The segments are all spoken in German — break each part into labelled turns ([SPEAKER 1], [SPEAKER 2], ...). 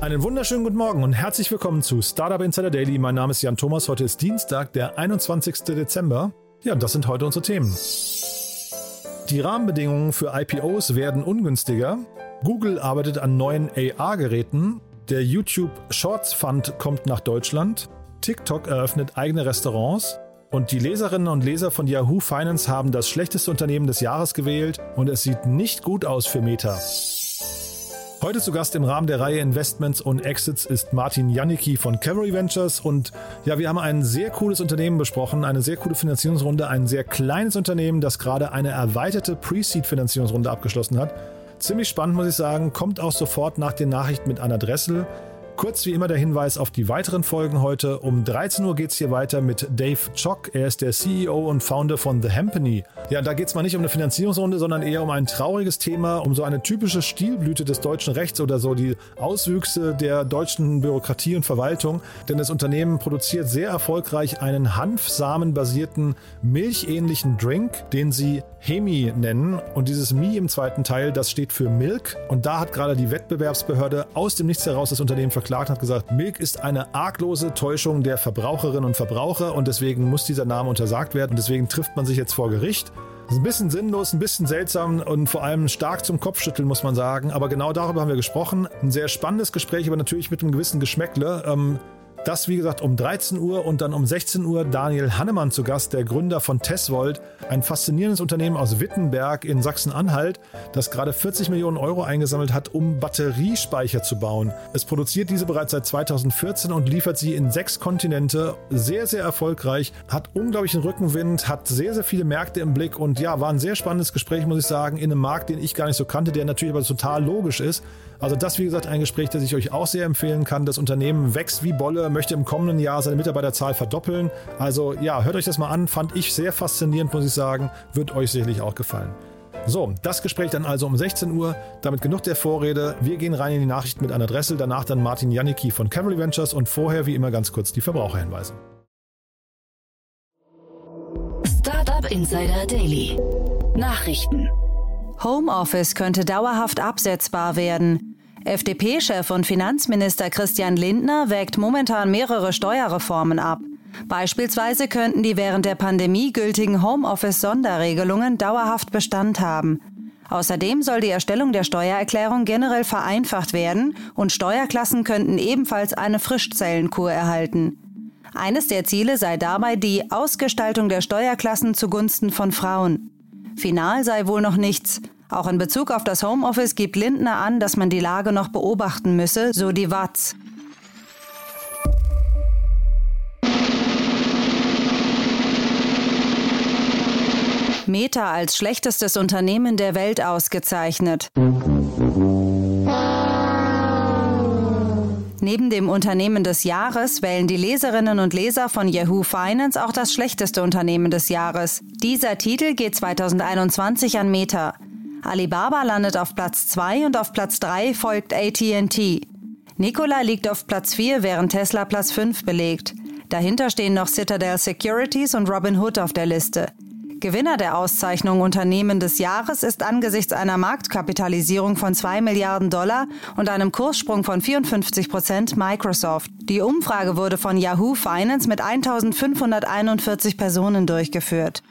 [SPEAKER 1] Einen wunderschönen guten Morgen und herzlich willkommen zu Startup Insider Daily. Mein Name ist Jan Thomas. Heute ist Dienstag, der 21. Dezember. Ja, das sind heute unsere Themen. Die Rahmenbedingungen für IPOs werden ungünstiger. Google arbeitet an neuen AR-Geräten. Der YouTube Shorts Fund kommt nach Deutschland. TikTok eröffnet eigene Restaurants. Und die Leserinnen und Leser von Yahoo Finance haben das schlechteste Unternehmen des Jahres gewählt und es sieht nicht gut aus für Meta. Heute zu Gast im Rahmen der Reihe Investments und Exits ist Martin Janicki von Cavalry Ventures und ja, wir haben ein sehr cooles Unternehmen besprochen, eine sehr coole Finanzierungsrunde, ein sehr kleines Unternehmen, das gerade eine erweiterte Pre-Seed-Finanzierungsrunde abgeschlossen hat. Ziemlich spannend, muss ich sagen, kommt auch sofort nach den Nachrichten mit Anna Dressel. Kurz wie immer der Hinweis auf die weiteren Folgen heute. Um 13 Uhr geht es hier weiter mit Dave Chock. Er ist der CEO und Founder von The Hempany. Ja, da geht es mal nicht um eine Finanzierungsrunde, sondern eher um ein trauriges Thema, um so eine typische Stilblüte des deutschen Rechts oder so die Auswüchse der deutschen Bürokratie und Verwaltung. Denn das Unternehmen produziert sehr erfolgreich einen hanfsamenbasierten, milchähnlichen Drink, den sie Hemi nennen. Und dieses Mi im zweiten Teil, das steht für Milk. Und da hat gerade die Wettbewerbsbehörde aus dem Nichts heraus das Unternehmen verklagt und hat gesagt, Milk ist eine arglose Täuschung der Verbraucherinnen und Verbraucher und deswegen muss dieser Name untersagt werden. Deswegen trifft man sich jetzt vor Gericht. Das ist ein bisschen sinnlos, ein bisschen seltsam und vor allem stark zum Kopfschütteln, muss man sagen. Aber genau darüber haben wir gesprochen. Ein sehr spannendes Gespräch, aber natürlich mit einem gewissen Geschmäckle. Ähm, das, wie gesagt, um 13 Uhr und dann um 16 Uhr Daniel Hannemann zu Gast, der Gründer von Tesvolt, ein faszinierendes Unternehmen aus Wittenberg in Sachsen-Anhalt, das gerade 40 Millionen Euro eingesammelt hat, um Batteriespeicher zu bauen. Es produziert diese bereits seit 2014 und liefert sie in sechs Kontinente. Sehr, sehr erfolgreich, hat unglaublichen Rückenwind, hat sehr, sehr viele Märkte im Blick und ja, war ein sehr spannendes Gespräch, muss ich sagen, in einem Markt, den ich gar nicht so kannte, der natürlich aber total logisch ist. Also das, wie gesagt, ein Gespräch, das ich euch auch sehr empfehlen kann. Das Unternehmen wächst wie Bolle, möchte im kommenden Jahr seine Mitarbeiterzahl verdoppeln. Also ja, hört euch das mal an. Fand ich sehr faszinierend, muss ich sagen. Wird euch sicherlich auch gefallen. So, das Gespräch dann also um 16 Uhr. Damit genug der Vorrede. Wir gehen rein in die Nachrichten mit Anna Dressel, danach dann Martin Janicki von Cavalry Ventures und vorher wie immer ganz kurz die Verbraucherhinweise.
[SPEAKER 2] Startup Insider Daily. Nachrichten.
[SPEAKER 3] Homeoffice könnte dauerhaft absetzbar werden. FDP-Chef und Finanzminister Christian Lindner wägt momentan mehrere Steuerreformen ab. Beispielsweise könnten die während der Pandemie gültigen Homeoffice-Sonderregelungen dauerhaft Bestand haben. Außerdem soll die Erstellung der Steuererklärung generell vereinfacht werden und Steuerklassen könnten ebenfalls eine Frischzellenkur erhalten. Eines der Ziele sei dabei die Ausgestaltung der Steuerklassen zugunsten von Frauen. Final sei wohl noch nichts. Auch in Bezug auf das Homeoffice gibt Lindner an, dass man die Lage noch beobachten müsse, so die Watz. Meta als schlechtestes Unternehmen der Welt ausgezeichnet. Neben dem Unternehmen des Jahres wählen die Leserinnen und Leser von Yahoo Finance auch das schlechteste Unternehmen des Jahres. Dieser Titel geht 2021 an Meta. Alibaba landet auf Platz 2 und auf Platz 3 folgt AT&T. Nikola liegt auf Platz 4, während Tesla Platz 5 belegt. Dahinter stehen noch Citadel Securities und Robinhood auf der Liste. Gewinner der Auszeichnung Unternehmen des Jahres ist angesichts einer Marktkapitalisierung von 2 Milliarden Dollar und einem Kurssprung von 54 Prozent Microsoft. Die Umfrage wurde von Yahoo Finance mit 1541 Personen durchgeführt.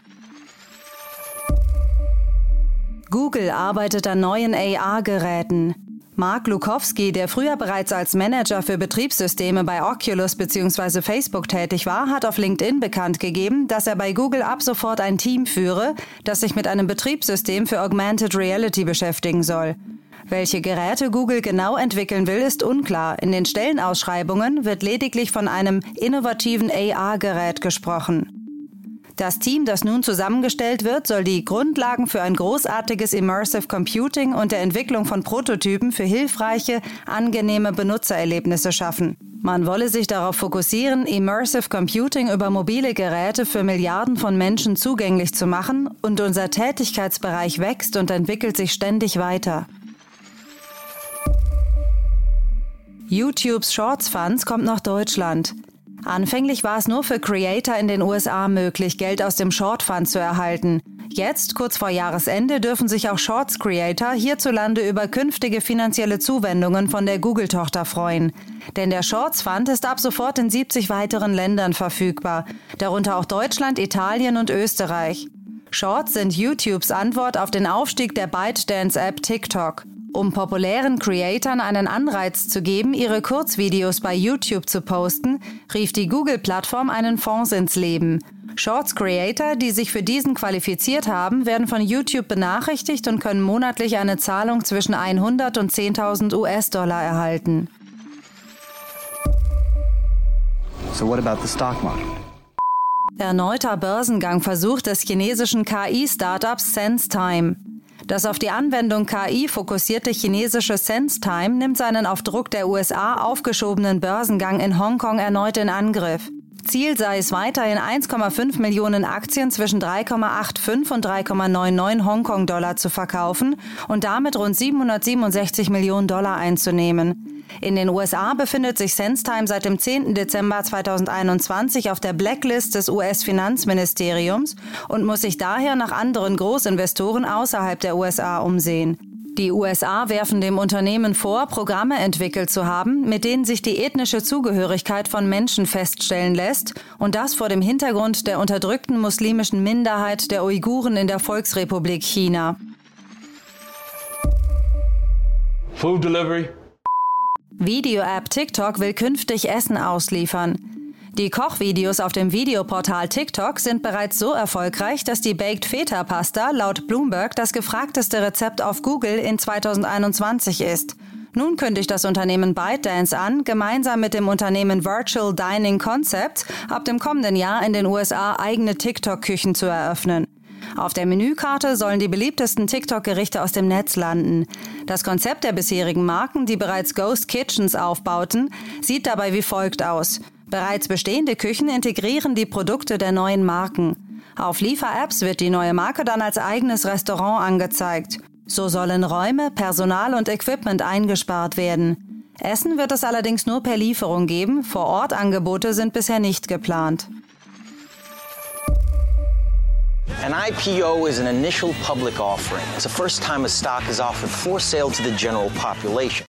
[SPEAKER 3] Google arbeitet an neuen AR-Geräten. Mark Lukowski, der früher bereits als Manager für Betriebssysteme bei Oculus bzw. Facebook tätig war, hat auf LinkedIn bekannt gegeben, dass er bei Google ab sofort ein Team führe, das sich mit einem Betriebssystem für Augmented Reality beschäftigen soll. Welche Geräte Google genau entwickeln will, ist unklar. In den Stellenausschreibungen wird lediglich von einem innovativen AR-Gerät gesprochen. Das Team, das nun zusammengestellt wird, soll die Grundlagen für ein großartiges Immersive Computing und der Entwicklung von Prototypen für hilfreiche, angenehme Benutzererlebnisse schaffen. Man wolle sich darauf fokussieren, Immersive Computing über mobile Geräte für Milliarden von Menschen zugänglich zu machen und unser Tätigkeitsbereich wächst und entwickelt sich ständig weiter. YouTubes Shorts Funds kommt nach Deutschland. Anfänglich war es nur für Creator in den USA möglich, Geld aus dem Short Fund zu erhalten. Jetzt, kurz vor Jahresende, dürfen sich auch Shorts Creator hierzulande über künftige finanzielle Zuwendungen von der Google-Tochter freuen. Denn der Shorts Fund ist ab sofort in 70 weiteren Ländern verfügbar, darunter auch Deutschland, Italien und Österreich. Shorts sind YouTubes Antwort auf den Aufstieg der ByteDance-App TikTok. Um populären Creatoren einen Anreiz zu geben, ihre Kurzvideos bei YouTube zu posten, rief die Google-Plattform einen Fonds ins Leben. Shorts Creator, die sich für diesen qualifiziert haben, werden von YouTube benachrichtigt und können monatlich eine Zahlung zwischen 100 und 10.000 US-Dollar erhalten.
[SPEAKER 4] So what about the stock market?
[SPEAKER 3] Erneuter Börsengang-Versuch des chinesischen KI-Startups SenseTime. Das auf die Anwendung KI fokussierte chinesische SenseTime nimmt seinen auf Druck der USA aufgeschobenen Börsengang in Hongkong erneut in Angriff. Ziel sei es weiterhin 1,5 Millionen Aktien zwischen 3,85 und 3,99 Hongkong-Dollar zu verkaufen und damit rund 767 Millionen Dollar einzunehmen. In den USA befindet sich SenseTime seit dem 10. Dezember 2021 auf der Blacklist des US-Finanzministeriums und muss sich daher nach anderen Großinvestoren außerhalb der USA umsehen. Die USA werfen dem Unternehmen vor, Programme entwickelt zu haben, mit denen sich die ethnische Zugehörigkeit von Menschen feststellen lässt, und das vor dem Hintergrund der unterdrückten muslimischen Minderheit der Uiguren in der Volksrepublik China.
[SPEAKER 5] Food delivery.
[SPEAKER 3] Video-App TikTok will künftig Essen ausliefern. Die Kochvideos auf dem Videoportal TikTok sind bereits so erfolgreich, dass die Baked Feta Pasta laut Bloomberg das gefragteste Rezept auf Google in 2021 ist. Nun kündigt das Unternehmen ByteDance an, gemeinsam mit dem Unternehmen Virtual Dining Concepts ab dem kommenden Jahr in den USA eigene TikTok-Küchen zu eröffnen. Auf der Menükarte sollen die beliebtesten TikTok-Gerichte aus dem Netz landen. Das Konzept der bisherigen Marken, die bereits Ghost Kitchens aufbauten, sieht dabei wie folgt aus. Bereits bestehende Küchen integrieren die Produkte der neuen Marken. Auf Liefer-Apps wird die neue Marke dann als eigenes Restaurant angezeigt. So sollen Räume, Personal und Equipment eingespart werden. Essen wird es allerdings nur per Lieferung geben, Vor-Ort-Angebote sind bisher nicht geplant.
[SPEAKER 6] An IPO is an initial public offering. It's the first time a stock is offered for sale to the general population.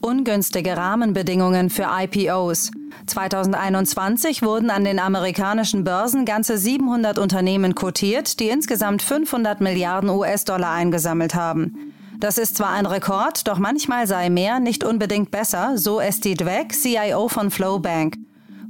[SPEAKER 3] Ungünstige Rahmenbedingungen für IPOs. 2021 wurden an den amerikanischen Börsen ganze 700 Unternehmen kotiert, die insgesamt 500 Milliarden US-Dollar eingesammelt haben. Das ist zwar ein Rekord, doch manchmal sei mehr nicht unbedingt besser, so Esti Dweck, CIO von Flowbank.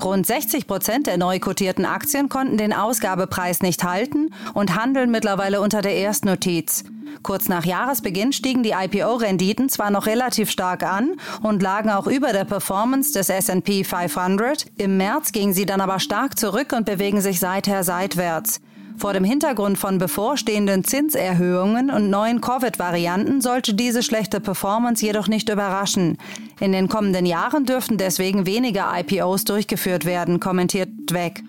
[SPEAKER 3] Rund 60 Prozent der neu kotierten Aktien konnten den Ausgabepreis nicht halten und handeln mittlerweile unter der Erstnotiz. Kurz nach Jahresbeginn stiegen die IPO-Renditen zwar noch relativ stark an und lagen auch über der Performance des S&P 500. Im März gingen sie dann aber stark zurück und bewegen sich seither seitwärts. Vor dem Hintergrund von bevorstehenden Zinserhöhungen und neuen Covid-Varianten sollte diese schlechte Performance jedoch nicht überraschen. In den kommenden Jahren dürften deswegen weniger IPOs durchgeführt werden, kommentiert Dweck.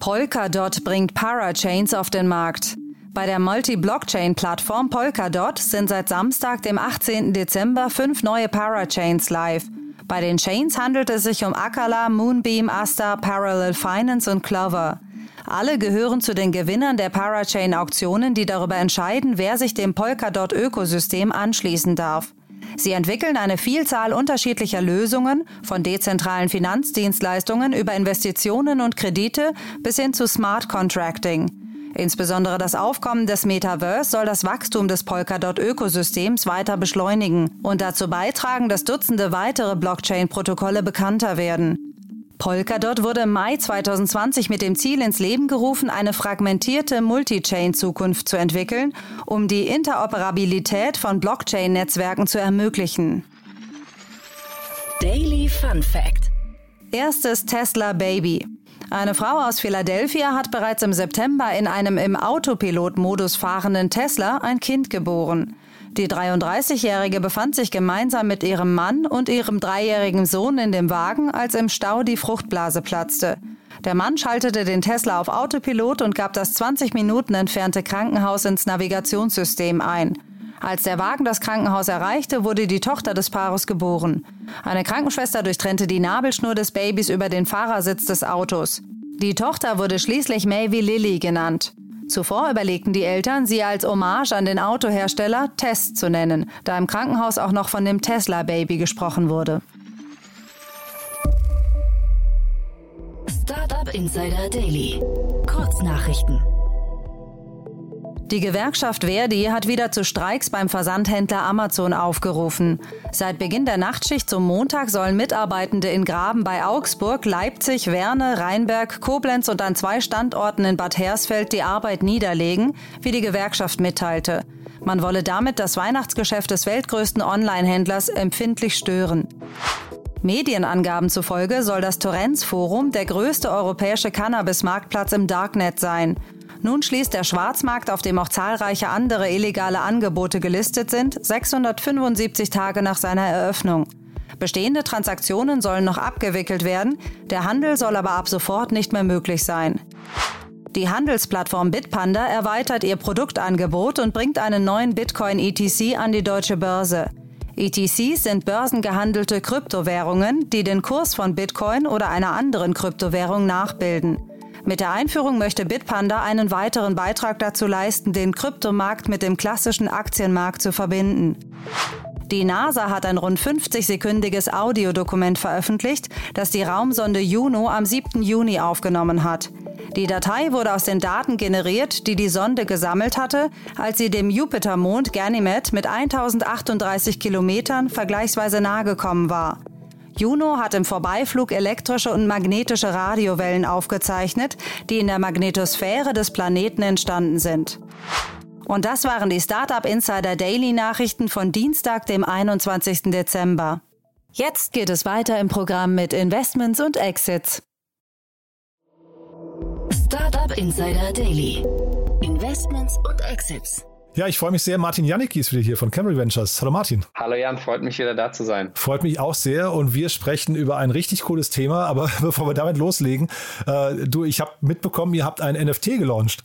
[SPEAKER 3] Polkadot bringt Parachains auf den Markt. Bei der Multi-Blockchain-Plattform Polkadot sind seit Samstag, dem 18. Dezember, fünf neue Parachains live. Bei den Chains handelt es sich um Akala, Moonbeam, Asta, Parallel Finance und Clover. Alle gehören zu den Gewinnern der Parachain-Auktionen, die darüber entscheiden, wer sich dem Polkadot-Ökosystem anschließen darf. Sie entwickeln eine Vielzahl unterschiedlicher Lösungen, von dezentralen Finanzdienstleistungen über Investitionen und Kredite bis hin zu Smart Contracting. Insbesondere das Aufkommen des Metaverse soll das Wachstum des Polkadot-Ökosystems weiter beschleunigen und dazu beitragen, dass Dutzende weitere Blockchain-Protokolle bekannter werden. Polkadot wurde im Mai 2020 mit dem Ziel ins Leben gerufen, eine fragmentierte Multi-Chain-Zukunft zu entwickeln, um die Interoperabilität von Blockchain-Netzwerken zu ermöglichen.
[SPEAKER 2] Daily Fun Fact:
[SPEAKER 3] Erstes Tesla Baby. Eine Frau aus Philadelphia hat bereits im September in einem im Autopilot-Modus fahrenden Tesla ein Kind geboren. Die 33-Jährige befand sich gemeinsam mit ihrem Mann und ihrem dreijährigen Sohn in dem Wagen, als im Stau die Fruchtblase platzte. Der Mann schaltete den Tesla auf Autopilot und gab das 20 Minuten entfernte Krankenhaus ins Navigationssystem ein. Als der Wagen das Krankenhaus erreichte, wurde die Tochter des Paares geboren. Eine Krankenschwester durchtrennte die Nabelschnur des Babys über den Fahrersitz des Autos. Die Tochter wurde schließlich Maybe Lily genannt. Zuvor überlegten die Eltern, sie als Hommage an den Autohersteller Test zu nennen, da im Krankenhaus auch noch von dem Tesla-Baby gesprochen wurde.
[SPEAKER 2] Startup Insider Daily. Kurznachrichten.
[SPEAKER 3] Die Gewerkschaft Verdi hat wieder zu Streiks beim Versandhändler Amazon aufgerufen. Seit Beginn der Nachtschicht zum Montag sollen Mitarbeitende in Graben bei Augsburg, Leipzig, Werne, Rheinberg, Koblenz und an zwei Standorten in Bad Hersfeld die Arbeit niederlegen, wie die Gewerkschaft mitteilte. Man wolle damit das Weihnachtsgeschäft des weltgrößten Online-Händlers empfindlich stören. Medienangaben zufolge soll das Torrens Forum der größte europäische Cannabis-Marktplatz im Darknet sein. Nun schließt der Schwarzmarkt, auf dem auch zahlreiche andere illegale Angebote gelistet sind, 675 Tage nach seiner Eröffnung. Bestehende Transaktionen sollen noch abgewickelt werden, der Handel soll aber ab sofort nicht mehr möglich sein. Die Handelsplattform Bitpanda erweitert ihr Produktangebot und bringt einen neuen Bitcoin ETC an die deutsche Börse. ETCs sind börsengehandelte Kryptowährungen, die den Kurs von Bitcoin oder einer anderen Kryptowährung nachbilden. Mit der Einführung möchte Bitpanda einen weiteren Beitrag dazu leisten, den Kryptomarkt mit dem klassischen Aktienmarkt zu verbinden. Die NASA hat ein rund 50-sekündiges Audiodokument veröffentlicht, das die Raumsonde Juno am 7. Juni aufgenommen hat. Die Datei wurde aus den Daten generiert, die die Sonde gesammelt hatte, als sie dem Jupitermond Ganymed mit 1038 Kilometern vergleichsweise nahe gekommen war. Juno hat im Vorbeiflug elektrische und magnetische Radiowellen aufgezeichnet, die in der Magnetosphäre des Planeten entstanden sind. Und das waren die Startup Insider Daily Nachrichten von Dienstag, dem 21. Dezember. Jetzt geht es weiter im Programm mit Investments und Exits.
[SPEAKER 2] Startup Insider Daily. Investments und Exits.
[SPEAKER 1] Ja, ich freue mich sehr. Martin Janicki ist wieder hier von Camry Ventures. Hallo Martin.
[SPEAKER 7] Hallo Jan, freut mich wieder da zu sein.
[SPEAKER 1] Freut mich auch sehr und wir sprechen über ein richtig cooles Thema. Aber bevor wir damit loslegen, äh, du, ich habe mitbekommen, ihr habt ein NFT gelauncht.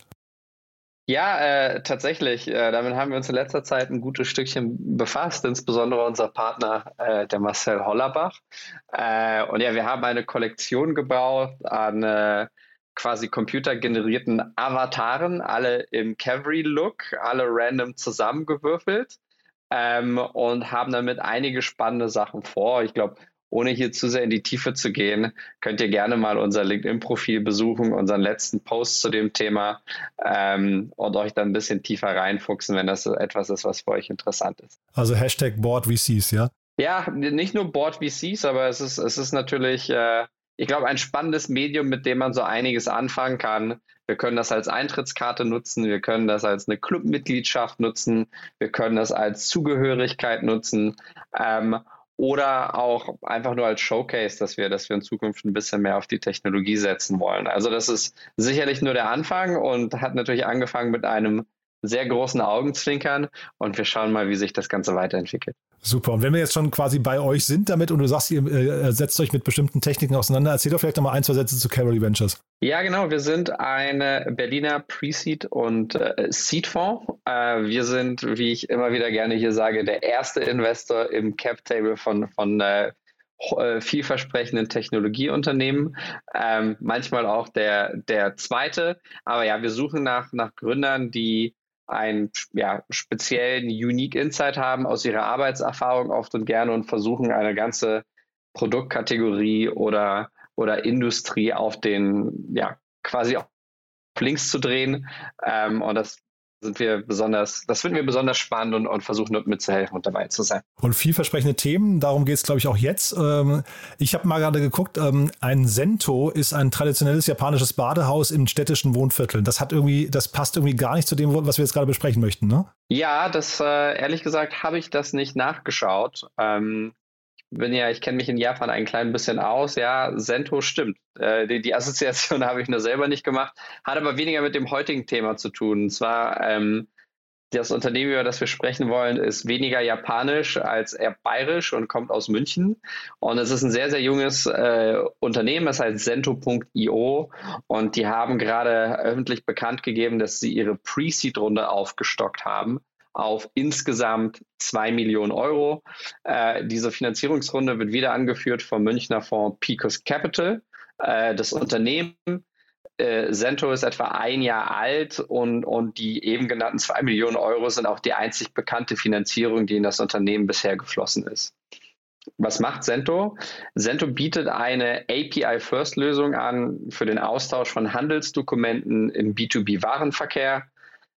[SPEAKER 7] Ja, äh, tatsächlich. Äh, damit haben wir uns in letzter Zeit ein gutes Stückchen befasst, insbesondere unser Partner, äh, der Marcel Hollerbach. Äh, und ja, wir haben eine Kollektion gebaut an äh, quasi computergenerierten Avataren, alle im Cavalry-Look, alle random zusammengewürfelt ähm, und haben damit einige spannende Sachen vor. Ich glaube, ohne hier zu sehr in die Tiefe zu gehen, könnt ihr gerne mal unser LinkedIn-Profil besuchen, unseren letzten Post zu dem Thema ähm, und euch dann ein bisschen tiefer reinfuchsen, wenn das etwas ist, was für euch interessant ist.
[SPEAKER 1] Also Hashtag BoardVCs, ja?
[SPEAKER 7] Ja, nicht nur BoardVCs, aber es ist, es ist natürlich äh, ich glaube, ein spannendes Medium, mit dem man so einiges anfangen kann. Wir können das als Eintrittskarte nutzen, wir können das als eine Clubmitgliedschaft nutzen, wir können das als Zugehörigkeit nutzen ähm, oder auch einfach nur als Showcase, dass wir, dass wir in Zukunft ein bisschen mehr auf die Technologie setzen wollen. Also das ist sicherlich nur der Anfang und hat natürlich angefangen mit einem sehr großen Augenzwinkern und wir schauen mal, wie sich das Ganze weiterentwickelt.
[SPEAKER 1] Super. Und wenn wir jetzt schon quasi bei euch sind damit und du sagst, ihr äh, setzt euch mit bestimmten Techniken auseinander, erzähl doch vielleicht nochmal ein, zwei Sätze zu Cavalry Ventures.
[SPEAKER 7] Ja, genau. Wir sind eine Berliner Pre-Seed und äh, Seed-Fonds. Äh, wir sind, wie ich immer wieder gerne hier sage, der erste Investor im Cap-Table von, von äh, äh vielversprechenden Technologieunternehmen, ähm, manchmal auch der, der zweite. Aber ja, wir suchen nach, nach Gründern, die einen ja, speziellen Unique Insight haben aus ihrer Arbeitserfahrung oft und gerne und versuchen eine ganze Produktkategorie oder, oder Industrie auf den, ja, quasi auf links zu drehen. Ähm, und das sind wir besonders, das finden wir besonders spannend und, und versuchen dort mitzuhelfen und dabei zu sein.
[SPEAKER 1] Und vielversprechende Themen, darum geht es, glaube ich, auch jetzt. Ähm, ich habe mal gerade geguckt, ähm, ein Sento ist ein traditionelles japanisches Badehaus in städtischen Wohnvierteln. Das hat irgendwie, das passt irgendwie gar nicht zu dem, was wir jetzt gerade besprechen möchten, ne?
[SPEAKER 7] Ja, das äh, ehrlich gesagt habe ich das nicht nachgeschaut. Ähm, bin ja, ich kenne mich in Japan ein klein bisschen aus. Ja, Sento stimmt. Äh, die, die, Assoziation habe ich nur selber nicht gemacht, hat aber weniger mit dem heutigen Thema zu tun. Und zwar ähm, das Unternehmen, über das wir sprechen wollen, ist weniger japanisch als eher bayerisch und kommt aus München. Und es ist ein sehr, sehr junges äh, Unternehmen, das heißt Sento.io. Und die haben gerade öffentlich bekannt gegeben, dass sie ihre Pre-Seed-Runde aufgestockt haben auf insgesamt zwei Millionen Euro. Äh, diese Finanzierungsrunde wird wieder angeführt vom Münchner Fonds Picos Capital. Äh, das Unternehmen äh, Cento ist etwa ein Jahr alt und, und die eben genannten zwei Millionen Euro sind auch die einzig bekannte Finanzierung, die in das Unternehmen bisher geflossen ist. Was macht Cento? Cento bietet eine API-First-Lösung an für den Austausch von Handelsdokumenten im B2B-Warenverkehr.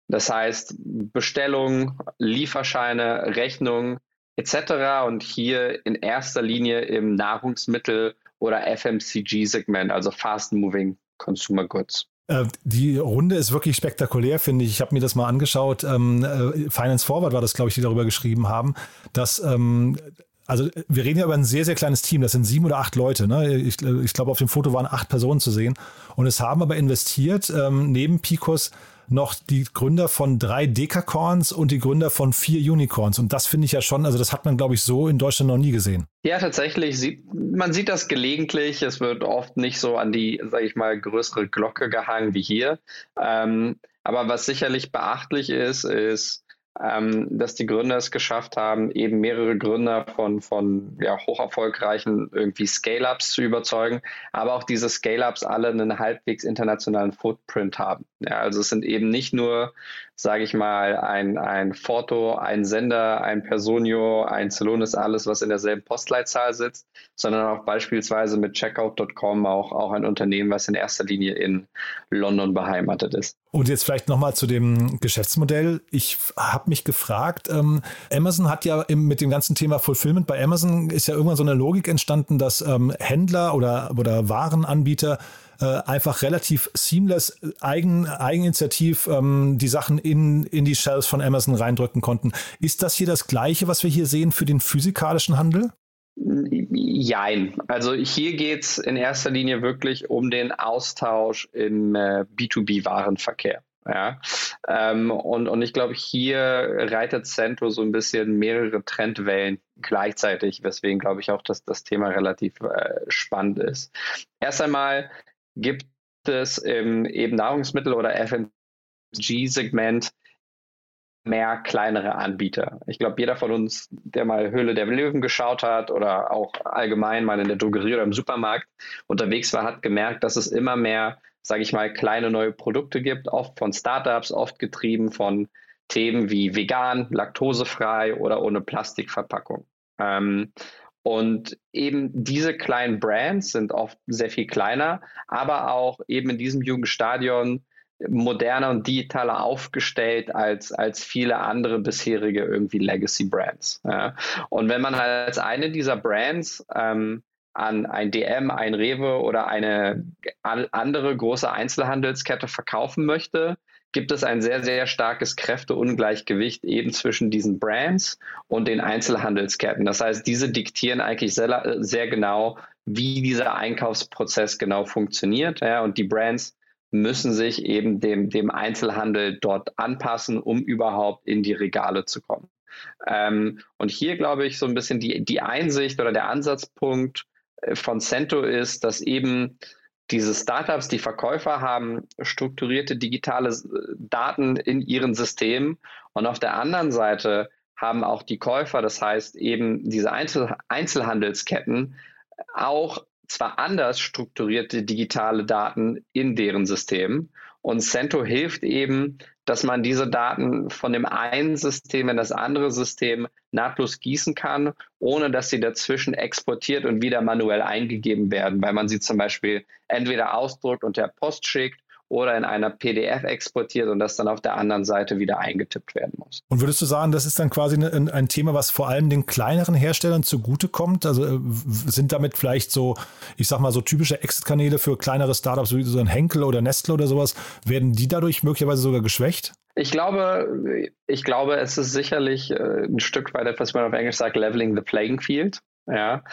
[SPEAKER 7] Das heißt Bestellungen, Lieferscheine, Rechnungen etc. Und hier in erster Linie im Nahrungsmittel- oder FMCG-Segment, also Fast Moving Consumer Goods.
[SPEAKER 1] Äh, die Runde ist wirklich spektakulär, finde ich. Ich habe mir das mal angeschaut. Ähm, äh, Finance Forward war das, glaube ich, die darüber geschrieben haben, dass ähm, also wir reden ja über ein sehr, sehr kleines Team. Das sind sieben oder acht Leute. Ne? Ich, ich glaube, auf dem Foto waren acht Personen zu sehen. Und es haben aber investiert ähm, neben Picos noch die Gründer von drei Dekacorns und die Gründer von vier Unicorns. Und das finde ich ja schon, also das hat man, glaube ich, so in Deutschland noch nie gesehen.
[SPEAKER 7] Ja, tatsächlich. Sieht, man sieht das gelegentlich. Es wird oft nicht so an die, sage ich mal, größere Glocke gehangen wie hier. Ähm, aber was sicherlich beachtlich ist, ist, ähm, dass die Gründer es geschafft haben, eben mehrere Gründer von, von ja, hoch irgendwie Scale-Ups zu überzeugen, aber auch diese Scale-Ups alle einen halbwegs internationalen Footprint haben. Ja, also es sind eben nicht nur, sage ich mal, ein, ein Foto, ein Sender, ein Personio, ein Celonis, alles, was in derselben Postleitzahl sitzt, sondern auch beispielsweise mit Checkout.com auch, auch ein Unternehmen, was in erster Linie in London beheimatet ist.
[SPEAKER 1] Und jetzt vielleicht nochmal zu dem Geschäftsmodell. Ich habe mich gefragt, ähm, Amazon hat ja im, mit dem ganzen Thema Fulfillment bei Amazon ist ja irgendwann so eine Logik entstanden, dass ähm, Händler oder, oder Warenanbieter äh, einfach relativ seamless, eigen, eigeninitiativ ähm, die Sachen in, in die Shells von Amazon reindrücken konnten. Ist das hier das Gleiche, was wir hier sehen für den physikalischen Handel?
[SPEAKER 7] Jein. Also hier geht es in erster Linie wirklich um den Austausch im äh, B2B-Warenverkehr. Ja, ähm, und, und ich glaube, hier reitet Cento so ein bisschen mehrere Trendwellen gleichzeitig, weswegen glaube ich auch, dass das Thema relativ äh, spannend ist. Erst einmal gibt es im eben Nahrungsmittel- oder FMG-Segment mehr kleinere Anbieter. Ich glaube, jeder von uns, der mal Höhle der Löwen geschaut hat oder auch allgemein mal in der Drogerie oder im Supermarkt unterwegs war, hat gemerkt, dass es immer mehr, sage ich mal, kleine neue Produkte gibt, oft von Startups, oft getrieben von Themen wie vegan, laktosefrei oder ohne Plastikverpackung. Ähm, und eben diese kleinen Brands sind oft sehr viel kleiner, aber auch eben in diesem Jugendstadion moderner und digitaler aufgestellt als, als viele andere bisherige irgendwie Legacy Brands. Ja. Und wenn man halt als eine dieser Brands ähm, an ein DM, ein Rewe oder eine andere große Einzelhandelskette verkaufen möchte, gibt es ein sehr, sehr starkes Kräfteungleichgewicht eben zwischen diesen Brands und den Einzelhandelsketten. Das heißt, diese diktieren eigentlich sehr, sehr genau, wie dieser Einkaufsprozess genau funktioniert. Ja, und die Brands müssen sich eben dem, dem Einzelhandel dort anpassen, um überhaupt in die Regale zu kommen. Ähm, und hier glaube ich so ein bisschen die, die Einsicht oder der Ansatzpunkt äh, von Cento ist, dass eben diese Startups, die Verkäufer haben strukturierte digitale Daten in ihren Systemen und auf der anderen Seite haben auch die Käufer, das heißt eben diese Einzel Einzelhandelsketten, auch zwar anders strukturierte digitale Daten in deren System. Und Cento hilft eben, dass man diese Daten von dem einen System in das andere System nahtlos gießen kann, ohne dass sie dazwischen exportiert und wieder manuell eingegeben werden, weil man sie zum Beispiel entweder ausdruckt und der Post schickt oder in einer PDF exportiert und das dann auf der anderen Seite wieder eingetippt werden muss.
[SPEAKER 1] Und würdest du sagen, das ist dann quasi ein, ein Thema, was vor allem den kleineren Herstellern zugutekommt? Also äh, sind damit vielleicht so, ich sag mal, so typische Exit-Kanäle für kleinere Startups wie so ein Henkel oder Nestle oder sowas, werden die dadurch möglicherweise sogar geschwächt?
[SPEAKER 7] Ich glaube, ich glaube, es ist sicherlich äh, ein Stück weit etwas, was man auf Englisch sagt, leveling the playing field. Ja,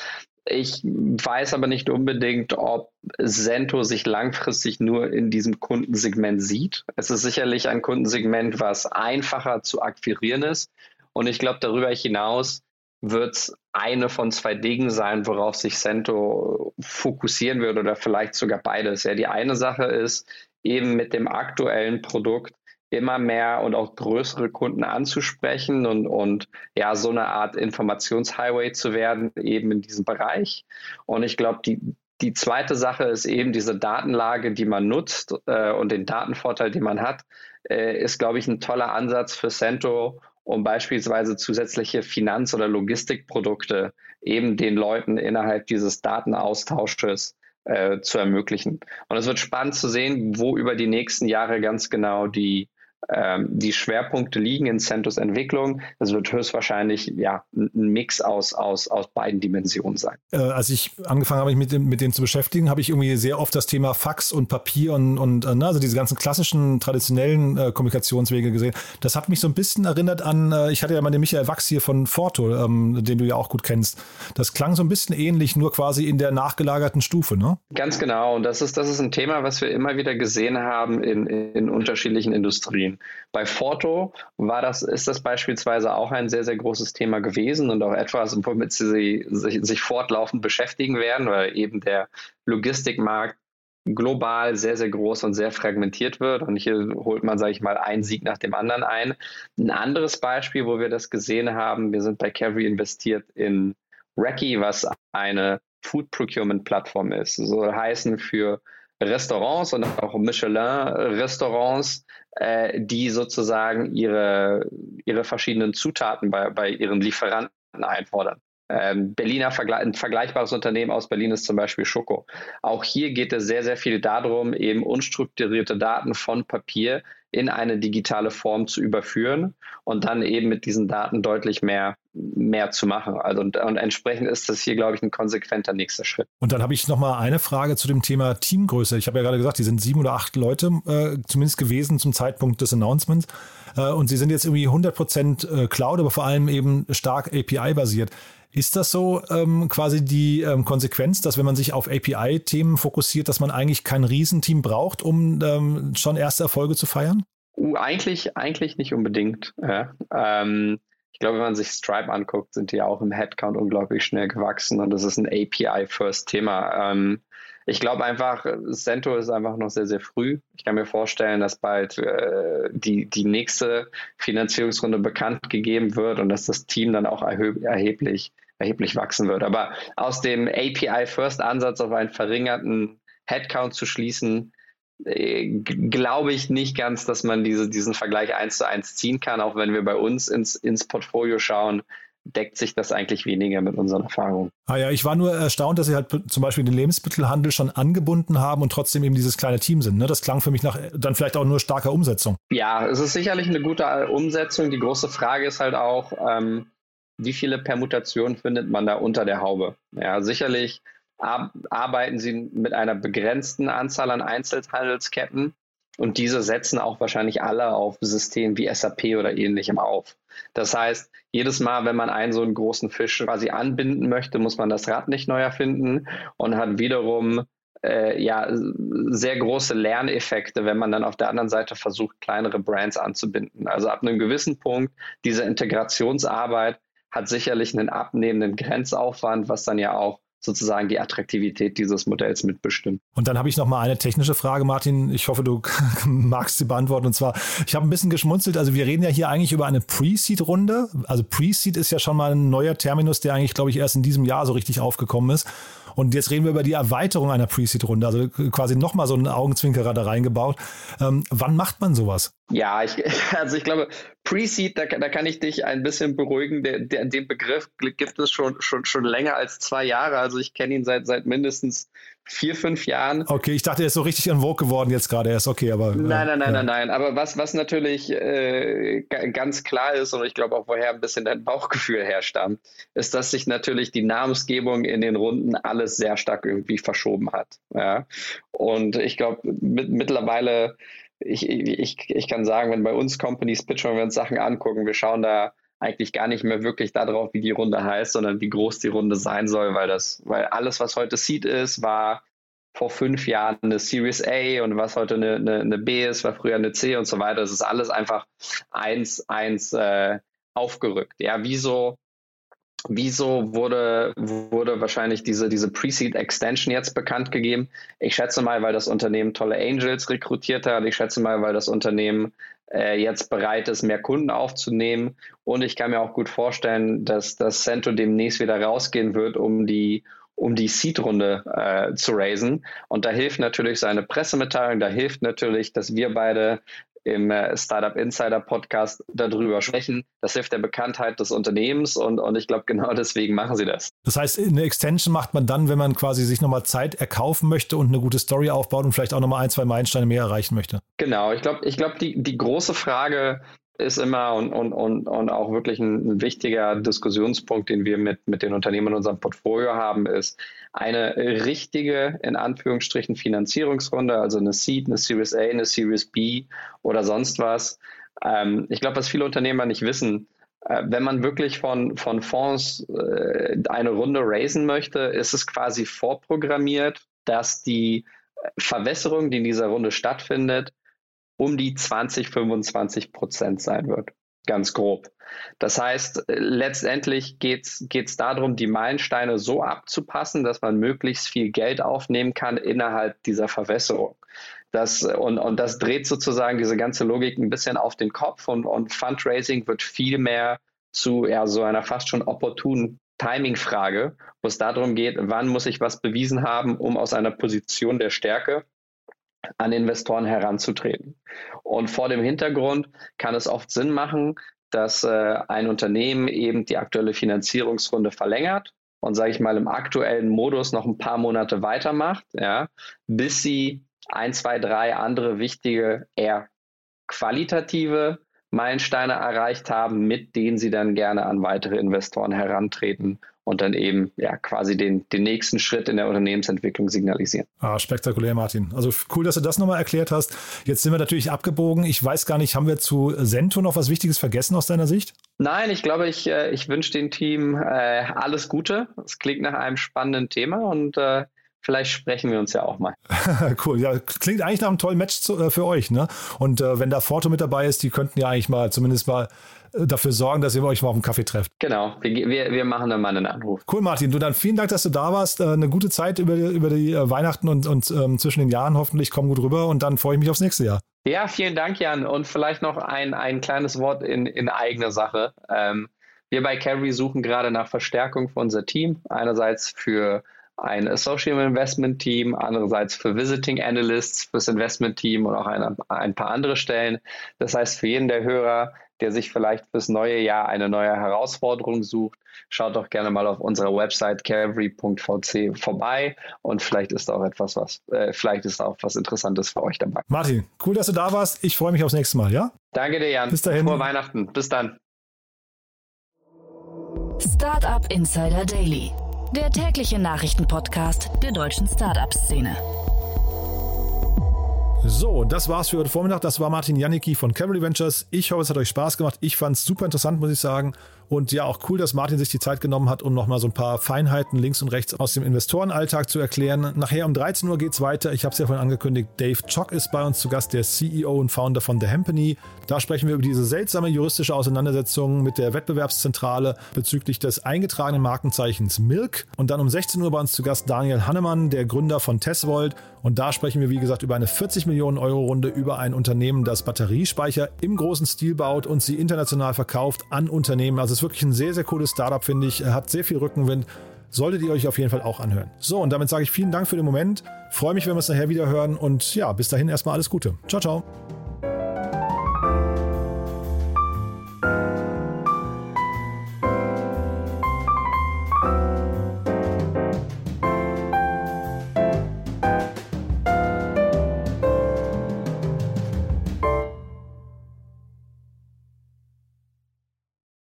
[SPEAKER 7] Ich weiß aber nicht unbedingt, ob Sento sich langfristig nur in diesem Kundensegment sieht. Es ist sicherlich ein Kundensegment, was einfacher zu akquirieren ist. Und ich glaube, darüber hinaus wird es eine von zwei Dingen sein, worauf sich Sento fokussieren wird oder vielleicht sogar beides. Ja, die eine Sache ist, eben mit dem aktuellen Produkt immer mehr und auch größere Kunden anzusprechen und, und ja, so eine Art Informationshighway zu werden, eben in diesem Bereich. Und ich glaube, die, die zweite Sache ist eben diese Datenlage, die man nutzt äh, und den Datenvorteil, den man hat, äh, ist, glaube ich, ein toller Ansatz für Cento, um beispielsweise zusätzliche Finanz- oder Logistikprodukte eben den Leuten innerhalb dieses Datenaustausches äh, zu ermöglichen. Und es wird spannend zu sehen, wo über die nächsten Jahre ganz genau die, die Schwerpunkte liegen in Centos Entwicklung. Das wird höchstwahrscheinlich ja, ein Mix aus, aus, aus beiden Dimensionen sein.
[SPEAKER 1] Äh, als ich angefangen habe, mich mit dem, mit dem zu beschäftigen, habe ich irgendwie sehr oft das Thema Fax und Papier und, und äh, ne, also diese ganzen klassischen, traditionellen äh, Kommunikationswege gesehen. Das hat mich so ein bisschen erinnert an, äh, ich hatte ja mal den Michael Wachs hier von Forto, ähm, den du ja auch gut kennst. Das klang so ein bisschen ähnlich, nur quasi in der nachgelagerten Stufe, ne?
[SPEAKER 7] Ganz genau. Und das ist, das ist ein Thema, was wir immer wieder gesehen haben in, in unterschiedlichen Industrien. Bei Forto war das, ist das beispielsweise auch ein sehr, sehr großes Thema gewesen und auch etwas, womit sie sich, sich fortlaufend beschäftigen werden, weil eben der Logistikmarkt global sehr, sehr groß und sehr fragmentiert wird. Und hier holt man, sage ich mal, einen Sieg nach dem anderen ein. Ein anderes Beispiel, wo wir das gesehen haben, wir sind bei Cavalry investiert in Recce, was eine Food Procurement Plattform ist. So heißen für Restaurants und auch Michelin-Restaurants, äh, die sozusagen ihre, ihre verschiedenen Zutaten bei, bei ihren Lieferanten einfordern. Ähm, Berliner Vergle ein vergleichbares Unternehmen aus Berlin ist zum Beispiel Schoko. Auch hier geht es sehr, sehr viel darum, eben unstrukturierte Daten von Papier in eine digitale Form zu überführen und dann eben mit diesen Daten deutlich mehr, mehr zu machen. Also und, und entsprechend ist das hier, glaube ich, ein konsequenter nächster Schritt.
[SPEAKER 1] Und dann habe ich noch mal eine Frage zu dem Thema Teamgröße. Ich habe ja gerade gesagt, die sind sieben oder acht Leute äh, zumindest gewesen zum Zeitpunkt des Announcements. Äh, und sie sind jetzt irgendwie 100 Prozent äh, Cloud, aber vor allem eben stark API-basiert. Ist das so ähm, quasi die ähm, Konsequenz, dass wenn man sich auf API-Themen fokussiert, dass man eigentlich kein Riesenteam braucht, um ähm, schon erste Erfolge zu feiern?
[SPEAKER 7] Uh, eigentlich, eigentlich nicht unbedingt. Ja. Ähm, ich glaube, wenn man sich Stripe anguckt, sind die auch im Headcount unglaublich schnell gewachsen und das ist ein API-First-Thema. Ich glaube einfach, Cento ist einfach noch sehr, sehr früh. Ich kann mir vorstellen, dass bald äh, die, die nächste Finanzierungsrunde bekannt gegeben wird und dass das Team dann auch erheblich erheblich wachsen wird. Aber aus dem API-First-Ansatz auf einen verringerten Headcount zu schließen, äh, glaube ich nicht ganz, dass man diese, diesen Vergleich eins zu eins ziehen kann, auch wenn wir bei uns ins, ins Portfolio schauen deckt sich das eigentlich weniger mit unseren Erfahrungen.
[SPEAKER 1] Ah ja, ich war nur erstaunt, dass Sie halt zum Beispiel den Lebensmittelhandel schon angebunden haben und trotzdem eben dieses kleine Team sind. Ne? Das klang für mich nach dann vielleicht auch nur starker Umsetzung.
[SPEAKER 7] Ja, es ist sicherlich eine gute Umsetzung. Die große Frage ist halt auch, ähm, wie viele Permutationen findet man da unter der Haube? Ja, sicherlich arbeiten sie mit einer begrenzten Anzahl an Einzelhandelsketten und diese setzen auch wahrscheinlich alle auf Systemen wie SAP oder ähnlichem auf. Das heißt, jedes Mal, wenn man einen so einen großen Fisch quasi anbinden möchte, muss man das Rad nicht neu erfinden und hat wiederum äh, ja, sehr große Lerneffekte, wenn man dann auf der anderen Seite versucht, kleinere Brands anzubinden. Also ab einem gewissen Punkt, diese Integrationsarbeit hat sicherlich einen abnehmenden Grenzaufwand, was dann ja auch sozusagen die Attraktivität dieses Modells mitbestimmt.
[SPEAKER 1] Und dann habe ich noch mal eine technische Frage, Martin. Ich hoffe, du magst sie beantworten. Und zwar, ich habe ein bisschen geschmunzelt. Also wir reden ja hier eigentlich über eine Pre-Seed-Runde. Also Pre-Seed ist ja schon mal ein neuer Terminus, der eigentlich, glaube ich, erst in diesem Jahr so richtig aufgekommen ist. Und jetzt reden wir über die Erweiterung einer Pre-Seed-Runde, also quasi nochmal so einen Augenzwinkerer da reingebaut. Ähm, wann macht man sowas?
[SPEAKER 7] Ja, ich, also ich glaube, Pre-Seed, da, da kann ich dich ein bisschen beruhigen. Der, der, den Begriff gibt es schon, schon, schon länger als zwei Jahre. Also ich kenne ihn seit, seit mindestens vier, fünf Jahren.
[SPEAKER 1] Okay, ich dachte, er ist so richtig in Vogue geworden jetzt gerade. Er ist okay, aber.
[SPEAKER 7] Nein, nein, nein, ja. nein, nein. Aber was, was natürlich äh, ganz klar ist, und ich glaube auch, woher ein bisschen dein Bauchgefühl herstammt, ist, dass sich natürlich die Namensgebung in den Runden alles sehr stark irgendwie verschoben hat. Ja? Und ich glaube, mit, mittlerweile, ich, ich, ich kann sagen, wenn bei uns Companies pitchen, wenn wir uns Sachen angucken, wir schauen da eigentlich gar nicht mehr wirklich darauf, wie die Runde heißt, sondern wie groß die Runde sein soll, weil das, weil alles, was heute Seed ist, war vor fünf Jahren eine Series A und was heute eine, eine, eine B ist, war früher eine C und so weiter. Das ist alles einfach eins, eins äh, aufgerückt. Ja, wieso, wieso wurde, wurde wahrscheinlich diese, diese Pre-Seed Extension jetzt bekannt gegeben? Ich schätze mal, weil das Unternehmen tolle Angels rekrutiert hat. Ich schätze mal, weil das Unternehmen äh, jetzt bereit ist, mehr Kunden aufzunehmen. Und ich kann mir auch gut vorstellen, dass das Cento demnächst wieder rausgehen wird, um die um die Seed-Runde äh, zu raisen. Und da hilft natürlich seine Pressemitteilung, da hilft natürlich, dass wir beide im äh, Startup Insider Podcast darüber sprechen. Das hilft der Bekanntheit des Unternehmens und, und ich glaube, genau deswegen machen sie das.
[SPEAKER 1] Das heißt, eine Extension macht man dann, wenn man quasi sich nochmal Zeit erkaufen möchte und eine gute Story aufbaut und vielleicht auch nochmal ein, zwei Meilensteine mehr erreichen möchte.
[SPEAKER 7] Genau, ich glaube, ich glaube, die, die große Frage ist immer und, und, und, und auch wirklich ein, wichtiger Diskussionspunkt, den wir mit, mit den Unternehmen in unserem Portfolio haben, ist eine richtige, in Anführungsstrichen, Finanzierungsrunde, also eine Seed, eine Series A, eine Series B oder sonst was. Ähm, ich glaube, was viele Unternehmer nicht wissen, äh, wenn man wirklich von, von Fonds äh, eine Runde raisen möchte, ist es quasi vorprogrammiert, dass die Verwässerung, die in dieser Runde stattfindet, um die 20, 25 Prozent sein wird. Ganz grob. Das heißt, letztendlich geht es darum, die Meilensteine so abzupassen, dass man möglichst viel Geld aufnehmen kann innerhalb dieser Verwässerung. Das, und, und das dreht sozusagen diese ganze Logik ein bisschen auf den Kopf und, und Fundraising wird viel mehr zu ja, so einer fast schon opportunen Timing-Frage, wo es darum geht, wann muss ich was bewiesen haben, um aus einer Position der Stärke an Investoren heranzutreten. Und vor dem Hintergrund kann es oft Sinn machen, dass äh, ein Unternehmen eben die aktuelle Finanzierungsrunde verlängert und, sage ich mal, im aktuellen Modus noch ein paar Monate weitermacht, ja, bis sie ein, zwei, drei andere wichtige, eher qualitative Meilensteine erreicht haben, mit denen sie dann gerne an weitere Investoren herantreten und dann eben ja quasi den, den nächsten Schritt in der Unternehmensentwicklung signalisieren.
[SPEAKER 1] Ah, spektakulär, Martin. Also cool, dass du das nochmal erklärt hast. Jetzt sind wir natürlich abgebogen. Ich weiß gar nicht, haben wir zu Sento noch was Wichtiges vergessen aus deiner Sicht?
[SPEAKER 7] Nein, ich glaube, ich, äh, ich wünsche dem Team äh, alles Gute. Es klingt nach einem spannenden Thema und äh, vielleicht sprechen wir uns ja auch mal.
[SPEAKER 1] cool, ja, klingt eigentlich nach einem tollen Match zu, äh, für euch, ne? Und äh, wenn da Forto mit dabei ist, die könnten ja eigentlich mal zumindest mal dafür sorgen, dass ihr euch mal auf dem Kaffee trefft.
[SPEAKER 7] Genau, wir, wir, wir machen dann mal einen Anruf.
[SPEAKER 1] Cool, Martin. Du dann vielen Dank, dass du da warst. Äh, eine gute Zeit über, über die äh, Weihnachten und, und ähm, zwischen den Jahren hoffentlich. Komm gut rüber und dann freue ich mich aufs nächste Jahr.
[SPEAKER 7] Ja, vielen Dank, Jan. Und vielleicht noch ein, ein kleines Wort in, in eigener Sache. Ähm, wir bei Carry suchen gerade nach Verstärkung für unser Team. Einerseits für ein Associate Investment Team, andererseits für Visiting Analysts fürs Investment Team und auch ein, ein paar andere Stellen. Das heißt, für jeden der Hörer, der sich vielleicht fürs neue Jahr eine neue Herausforderung sucht, schaut doch gerne mal auf unserer Website calvary.vc vorbei und vielleicht ist auch etwas was, äh, vielleicht ist auch was Interessantes für euch dabei.
[SPEAKER 1] Martin, cool, dass du da warst. Ich freue mich aufs nächste Mal, ja?
[SPEAKER 7] Danke dir, Jan.
[SPEAKER 1] Bis dahin.
[SPEAKER 7] Frohe Weihnachten. Bis dann.
[SPEAKER 2] Startup Insider Daily, der tägliche Nachrichtenpodcast der deutschen Startup-Szene.
[SPEAKER 1] So, das war's für heute Vormittag. Das war Martin Janicki von Cavalry Ventures. Ich hoffe, es hat euch Spaß gemacht. Ich fand es super interessant, muss ich sagen. Und ja, auch cool, dass Martin sich die Zeit genommen hat, um nochmal so ein paar Feinheiten links und rechts aus dem Investorenalltag zu erklären. Nachher um 13 Uhr geht's weiter. Ich habe es ja vorhin angekündigt. Dave Chock ist bei uns zu Gast, der CEO und Founder von The Hempany. Da sprechen wir über diese seltsame juristische Auseinandersetzung mit der Wettbewerbszentrale bezüglich des eingetragenen Markenzeichens Milk. Und dann um 16 Uhr bei uns zu Gast Daniel Hannemann, der Gründer von Tesvolt. Und da sprechen wir, wie gesagt, über eine 40 Millionen Euro Runde über ein Unternehmen, das Batteriespeicher im großen Stil baut und sie international verkauft an Unternehmen. Also ist wirklich ein sehr, sehr cooles Startup, finde ich. Hat sehr viel Rückenwind. Solltet ihr euch auf jeden Fall auch anhören. So, und damit sage ich vielen Dank für den Moment. Freue mich, wenn wir es nachher wieder hören. Und ja, bis dahin erstmal alles Gute. Ciao, ciao.